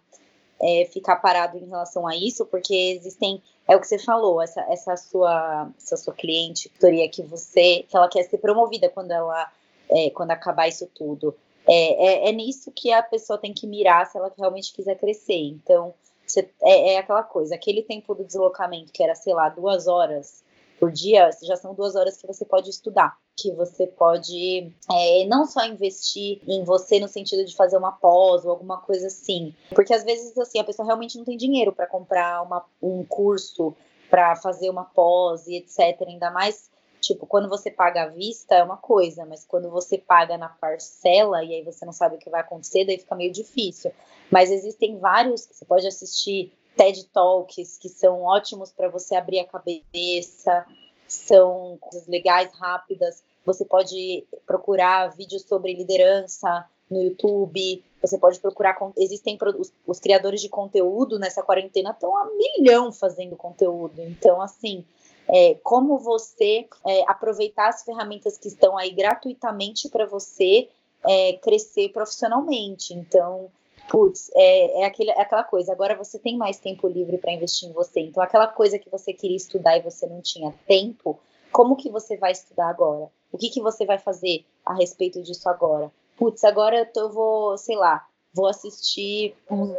é, ficar parado em relação a isso, porque existem, é o que você falou, essa, essa sua essa sua cliente, Victoria, que você, que ela quer ser promovida quando ela é, quando acabar isso tudo. É, é, é, nisso que a pessoa tem que mirar se ela realmente quiser crescer. Então, você, é, é aquela coisa, aquele tempo do deslocamento que era, sei lá, duas horas por dia, já são duas horas que você pode estudar, que você pode é, não só investir em você no sentido de fazer uma pós ou alguma coisa assim, porque às vezes assim a pessoa realmente não tem dinheiro para comprar uma, um curso, para fazer uma pós e etc. Ainda mais tipo, quando você paga à vista é uma coisa, mas quando você paga na parcela e aí você não sabe o que vai acontecer, daí fica meio difícil. Mas existem vários, você pode assistir TED Talks, que são ótimos para você abrir a cabeça, são coisas legais, rápidas. Você pode procurar vídeos sobre liderança no YouTube, você pode procurar. Existem os, os criadores de conteúdo nessa quarentena estão a milhão fazendo conteúdo. Então, assim, é, como você é, aproveitar as ferramentas que estão aí gratuitamente para você é, crescer profissionalmente. Então, putz, é, é, aquele, é aquela coisa, agora você tem mais tempo livre para investir em você. Então, aquela coisa que você queria estudar e você não tinha tempo, como que você vai estudar agora? O que, que você vai fazer a respeito disso agora? Putz, agora eu, tô, eu vou, sei lá, vou assistir uns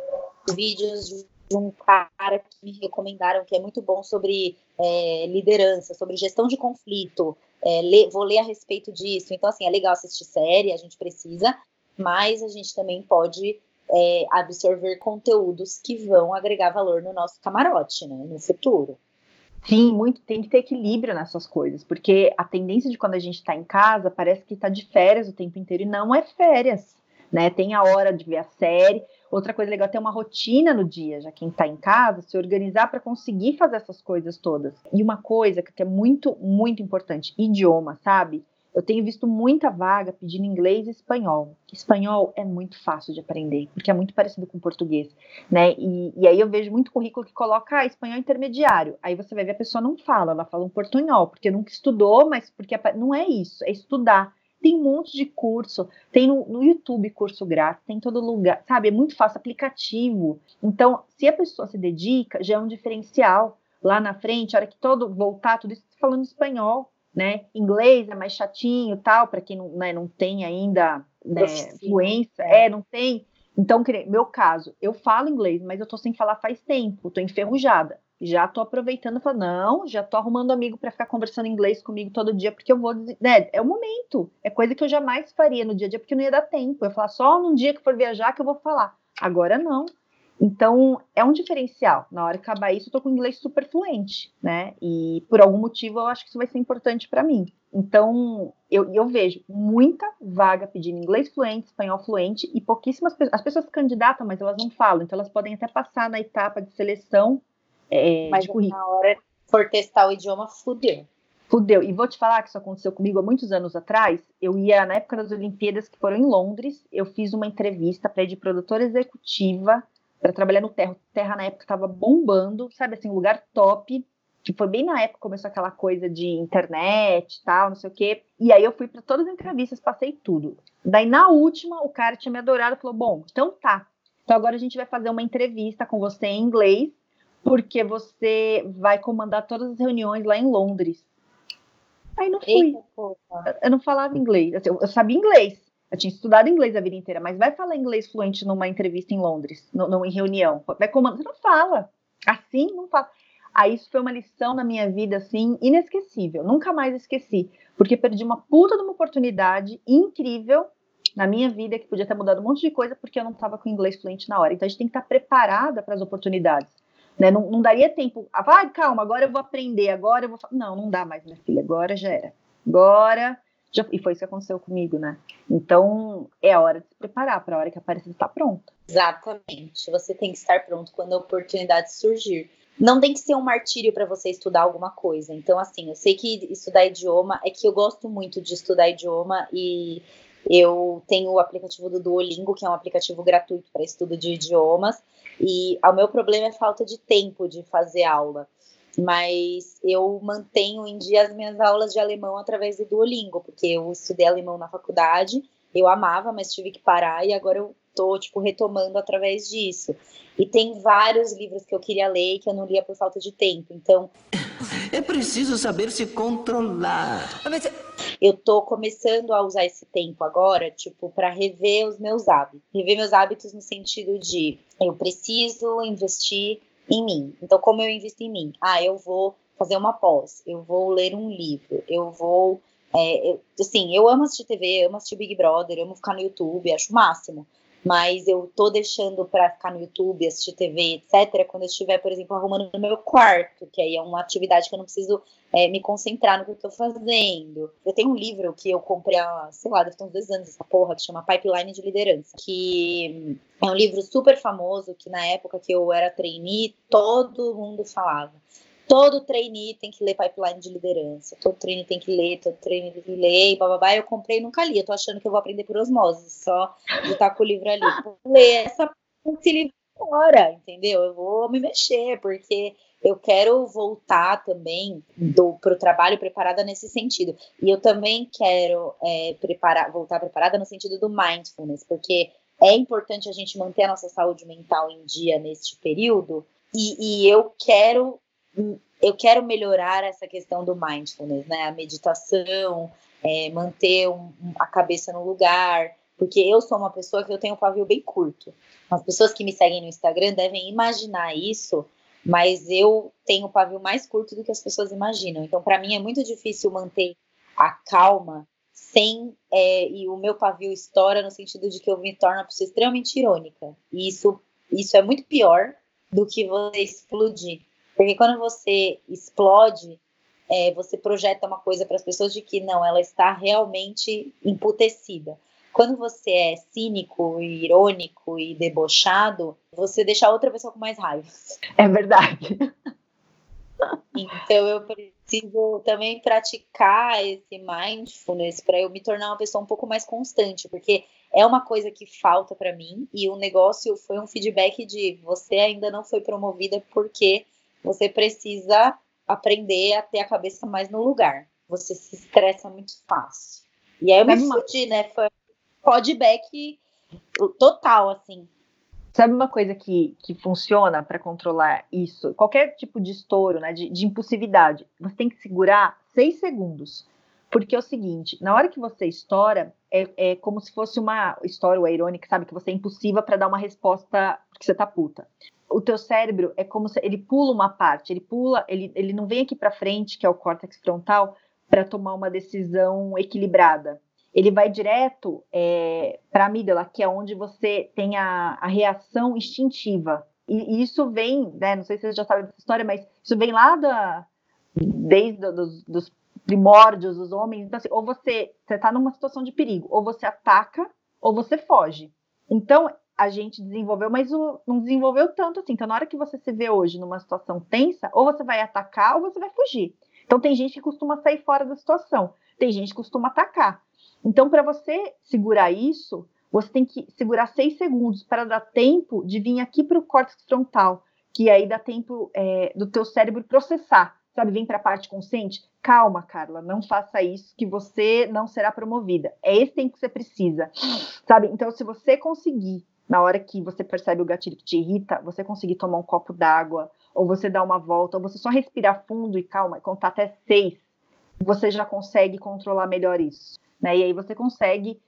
vídeos de um cara que me recomendaram que é muito bom sobre é, liderança, sobre gestão de conflito. É, vou ler a respeito disso. Então, assim, é legal assistir série, a gente precisa, mas a gente também pode é, absorver conteúdos que vão agregar valor no nosso camarote, né, no futuro. Sim, muito tem que ter equilíbrio nessas coisas, porque a tendência de quando a gente está em casa parece que está de férias o tempo inteiro e não é férias, né? Tem a hora de ver a série. Outra coisa legal é ter uma rotina no dia, já quem está em casa, se organizar para conseguir fazer essas coisas todas. E uma coisa que é muito, muito importante, idioma, sabe? Eu tenho visto muita vaga pedindo inglês e espanhol. Espanhol é muito fácil de aprender, porque é muito parecido com português, né? E, e aí eu vejo muito currículo que coloca ah, espanhol intermediário. Aí você vai ver a pessoa não fala, ela fala um portunhol, porque nunca estudou, mas porque não é isso, é estudar. Tem um monte de curso, tem no, no YouTube curso grátis, tem em todo lugar, sabe? É muito fácil, aplicativo. Então, se a pessoa se dedica, já é um diferencial. Lá na frente, a hora que todo voltar, tudo isso falando espanhol, né? Inglês é mais chatinho, tal, para quem não, né, não tem ainda né, fluência, é, não tem. Então, meu caso, eu falo inglês, mas eu tô sem falar faz tempo, tô enferrujada. Já tô aproveitando falando, não, já tô arrumando amigo para ficar conversando inglês comigo todo dia, porque eu vou, né, é o momento. É coisa que eu jamais faria no dia a dia, porque não ia dar tempo. Eu ia falar só num dia que for viajar que eu vou falar. Agora não. Então, é um diferencial. Na hora que acabar isso, eu tô com inglês super fluente, né? E por algum motivo eu acho que isso vai ser importante para mim. Então, eu, eu, vejo muita vaga pedindo inglês fluente, espanhol fluente e pouquíssimas pessoas. As pessoas candidatam, mas elas não falam, então elas podem até passar na etapa de seleção é, mas de currículo. na hora for testar o idioma, fudeu. Fudeu. E vou te falar que isso aconteceu comigo há muitos anos atrás. Eu ia, na época das Olimpíadas, que foram em Londres, eu fiz uma entrevista para de produtora executiva para trabalhar no Terra. Terra, na época, estava bombando, sabe assim, um lugar top que foi bem na época que começou aquela coisa de internet tal, não sei o quê. E aí eu fui para todas as entrevistas, passei tudo. Daí na última, o cara tinha me adorado e falou: Bom, então tá. Então agora a gente vai fazer uma entrevista com você em inglês, porque você vai comandar todas as reuniões lá em Londres. Aí não fui. Eita, eu não falava inglês. Assim, eu sabia inglês. Eu tinha estudado inglês a vida inteira, mas vai falar inglês fluente numa entrevista em Londres, não, em reunião. Vai comandar. Você não fala. Assim, não fala. Aí isso foi uma lição na minha vida, assim, inesquecível. Nunca mais esqueci. Porque perdi uma puta de uma oportunidade incrível na minha vida que podia ter mudado um monte de coisa porque eu não estava com inglês fluente na hora. Então a gente tem que estar preparada para as oportunidades. Né? Não, não, daria tempo. Ah, calma, agora eu vou aprender, agora eu vou. Não, não dá mais, minha filha. Agora já era. Agora. Já... E foi isso que aconteceu comigo, né? Então é a hora de se preparar para a hora que aparecer estar pronta. Exatamente. Você tem que estar pronto quando a oportunidade surgir não tem que ser um martírio para você estudar alguma coisa. Então, assim, eu sei que estudar idioma é que eu gosto muito de estudar idioma e eu tenho o aplicativo do Duolingo, que é um aplicativo gratuito para estudo de idiomas, e o meu problema é falta de tempo de fazer aula. Mas eu mantenho em dia as minhas aulas de alemão através do Duolingo, porque eu estudei alemão na faculdade, eu amava, mas tive que parar e agora eu tô, tipo, retomando através disso. E tem vários livros que eu queria ler e que eu não lia por falta de tempo. Então. É preciso saber se controlar. Eu tô começando a usar esse tempo agora, tipo, para rever os meus hábitos. Rever meus hábitos no sentido de eu preciso investir em mim. Então, como eu invisto em mim? Ah, eu vou fazer uma pós, eu vou ler um livro, eu vou. É, eu, assim, eu amo assistir TV, amo assistir Big Brother, amo ficar no YouTube, acho o máximo mas eu tô deixando para ficar no YouTube, assistir TV, etc., quando eu estiver, por exemplo, arrumando no meu quarto, que aí é uma atividade que eu não preciso é, me concentrar no que eu tô fazendo. Eu tenho um livro que eu comprei há, sei lá, deve ter uns dois anos, essa porra, que chama Pipeline de Liderança, que é um livro super famoso, que na época que eu era trainee, todo mundo falava. Todo trainee tem que ler pipeline de liderança. Todo trainee tem que ler, todo trainee tem que ler, e bababá. Eu comprei e nunca li. Eu tô achando que eu vou aprender por osmose, só de estar com o livro ali. Vou ler essa, esse livro agora, entendeu? Eu vou me mexer, porque eu quero voltar também para o trabalho preparada nesse sentido. E eu também quero é, preparar, voltar preparada no sentido do mindfulness, porque é importante a gente manter a nossa saúde mental em dia neste período. E, e eu quero eu quero melhorar essa questão do mindfulness, né? A meditação, é, manter um, a cabeça no lugar, porque eu sou uma pessoa que eu tenho um pavio bem curto. As pessoas que me seguem no Instagram devem imaginar isso, mas eu tenho um pavio mais curto do que as pessoas imaginam. Então, para mim é muito difícil manter a calma sem é, e o meu pavio estoura no sentido de que eu me torno uma pessoa extremamente irônica. E isso, isso é muito pior do que você explodir. Porque quando você explode, é, você projeta uma coisa para as pessoas de que não, ela está realmente emputecida. Quando você é cínico, irônico e debochado, você deixa a outra pessoa com mais raiva. É verdade. Então eu preciso também praticar esse mindfulness para eu me tornar uma pessoa um pouco mais constante, porque é uma coisa que falta para mim e o negócio foi um feedback de você ainda não foi promovida porque você precisa aprender a ter a cabeça mais no lugar. Você se estressa muito fácil. E aí eu me fudi, né? Foi podback total, assim. Sabe uma coisa que, que funciona para controlar isso? Qualquer tipo de estouro, né, de, de, impulsividade, você tem que segurar seis segundos. Porque é o seguinte, na hora que você estoura, é, é como se fosse uma história ou é irônica, sabe? Que você é impulsiva para dar uma resposta que você tá puta. O teu cérebro é como se ele pula uma parte, ele pula, ele, ele não vem aqui para frente, que é o córtex frontal, para tomar uma decisão equilibrada ele vai direto é, para a amígdala, que é onde você tem a, a reação instintiva. E, e, isso vem, né, não sei se vocês já sabem dessa história, mas isso vem lá da, desde dos, dos primórdios dos homens. Então, assim, ou você está numa situação de perigo, ou você ataca, ou você foge. Então, a gente desenvolveu, mas o, não desenvolveu tanto assim. Então, na hora que você se vê hoje numa situação tensa, ou você vai atacar, ou você vai fugir. Então, tem gente que costuma sair fora da situação, tem gente que costuma atacar. Então, para você segurar isso, você tem que segurar seis segundos para dar tempo de vir aqui para o córtex frontal, que aí dá tempo é, do teu cérebro processar, sabe? Vem para a parte consciente. Calma, Carla, não faça isso, que você não será promovida. É esse tempo que você precisa, sabe? Então, se você conseguir, na hora que você percebe o gatilho que te irrita, você conseguir tomar um copo d'água, ou você dar uma volta, ou você só respirar fundo e calma, e contar até seis, você já consegue controlar melhor isso né? E aí você consegue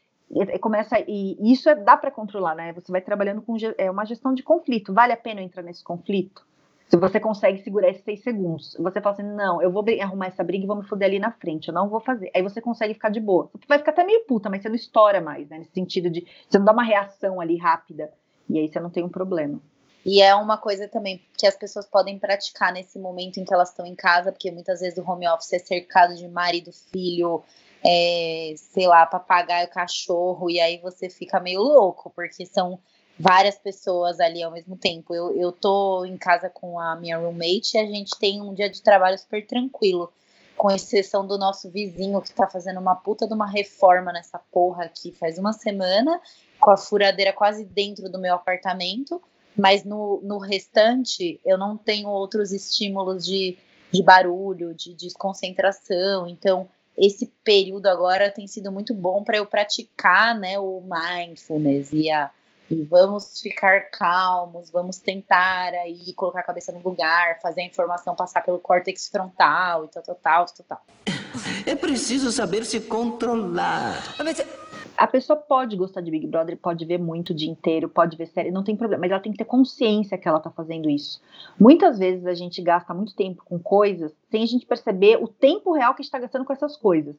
começa e isso é, dá para controlar, né? Você vai trabalhando com é uma gestão de conflito. Vale a pena entrar nesse conflito? Se você consegue segurar esses seis segundos, você fala assim, não, eu vou arrumar essa briga e vou me foder ali na frente, eu não vou fazer. Aí você consegue ficar de boa. Você vai ficar até meio puta, mas você não estoura mais, né? Nesse sentido de você não dá uma reação ali rápida e aí você não tem um problema. E é uma coisa também que as pessoas podem praticar nesse momento em que elas estão em casa, porque muitas vezes o home office é cercado de marido, filho, é, sei lá, papagaio, cachorro, e aí você fica meio louco, porque são várias pessoas ali ao mesmo tempo. Eu, eu tô em casa com a minha roommate e a gente tem um dia de trabalho super tranquilo, com exceção do nosso vizinho que tá fazendo uma puta de uma reforma nessa porra aqui faz uma semana, com a furadeira quase dentro do meu apartamento, mas no, no restante eu não tenho outros estímulos de, de barulho, de desconcentração, então esse período agora tem sido muito bom para eu praticar né, o mindfulness e, a, e vamos ficar calmos, vamos tentar aí colocar a cabeça no lugar, fazer a informação passar pelo córtex frontal e tal, tal, tal, tal, tal. É preciso saber se controlar. Mas a pessoa pode gostar de Big Brother, pode ver muito o dia inteiro, pode ver série, não tem problema, mas ela tem que ter consciência que ela tá fazendo isso. Muitas vezes a gente gasta muito tempo com coisas sem a gente perceber o tempo real que está gastando com essas coisas.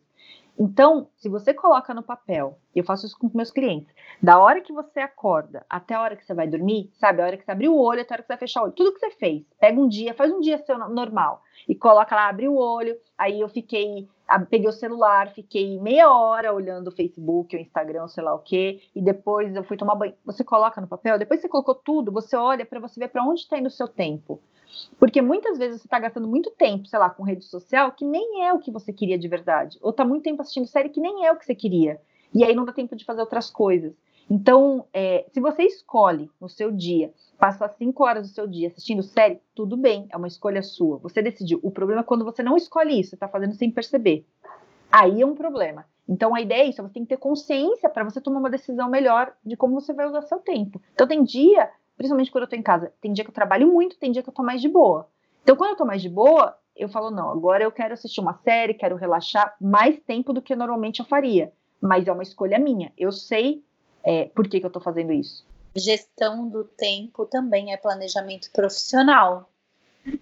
Então, se você coloca no papel, eu faço isso com meus clientes, da hora que você acorda até a hora que você vai dormir, sabe, a hora que você abriu o olho até a hora que você vai fechar o olho, tudo que você fez, pega um dia, faz um dia seu normal e coloca lá, abriu o olho, aí eu fiquei peguei o celular, fiquei meia hora olhando o Facebook, o Instagram, sei lá o quê, e depois eu fui tomar banho. Você coloca no papel, depois você colocou tudo, você olha para você ver para onde está indo o seu tempo. Porque muitas vezes você está gastando muito tempo, sei lá, com rede social, que nem é o que você queria de verdade. Ou está muito tempo assistindo série que nem é o que você queria. E aí não dá tempo de fazer outras coisas. Então, é, se você escolhe no seu dia passar cinco horas do seu dia assistindo série, tudo bem, é uma escolha sua. Você decidiu. O problema é quando você não escolhe isso, você está fazendo sem perceber. Aí é um problema. Então a ideia é isso, você tem que ter consciência para você tomar uma decisão melhor de como você vai usar seu tempo. Então tem dia, principalmente quando eu estou em casa, tem dia que eu trabalho muito, tem dia que eu estou mais de boa. Então quando eu estou mais de boa, eu falo, não, agora eu quero assistir uma série, quero relaxar mais tempo do que normalmente eu faria. Mas é uma escolha minha. Eu sei é, por que, que eu estou fazendo isso gestão do tempo também é planejamento profissional.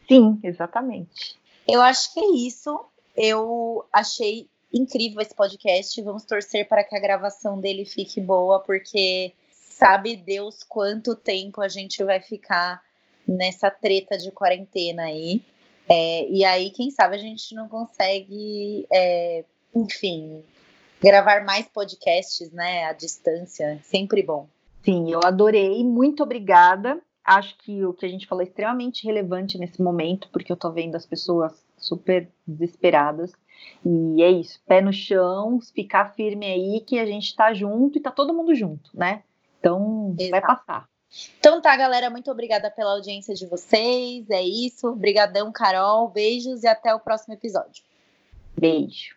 Sim, exatamente. Eu acho que é isso. Eu achei incrível esse podcast. Vamos torcer para que a gravação dele fique boa, porque sabe Deus quanto tempo a gente vai ficar nessa treta de quarentena aí. É, e aí, quem sabe a gente não consegue, é, enfim, gravar mais podcasts, né, à distância. Sempre bom. Sim, eu adorei, muito obrigada. Acho que o que a gente falou é extremamente relevante nesse momento, porque eu tô vendo as pessoas super desesperadas. E é isso, pé no chão, ficar firme aí que a gente tá junto e tá todo mundo junto, né? Então, Exato. vai passar. Então tá, galera, muito obrigada pela audiência de vocês. É isso. Obrigadão, Carol. Beijos e até o próximo episódio. Beijo.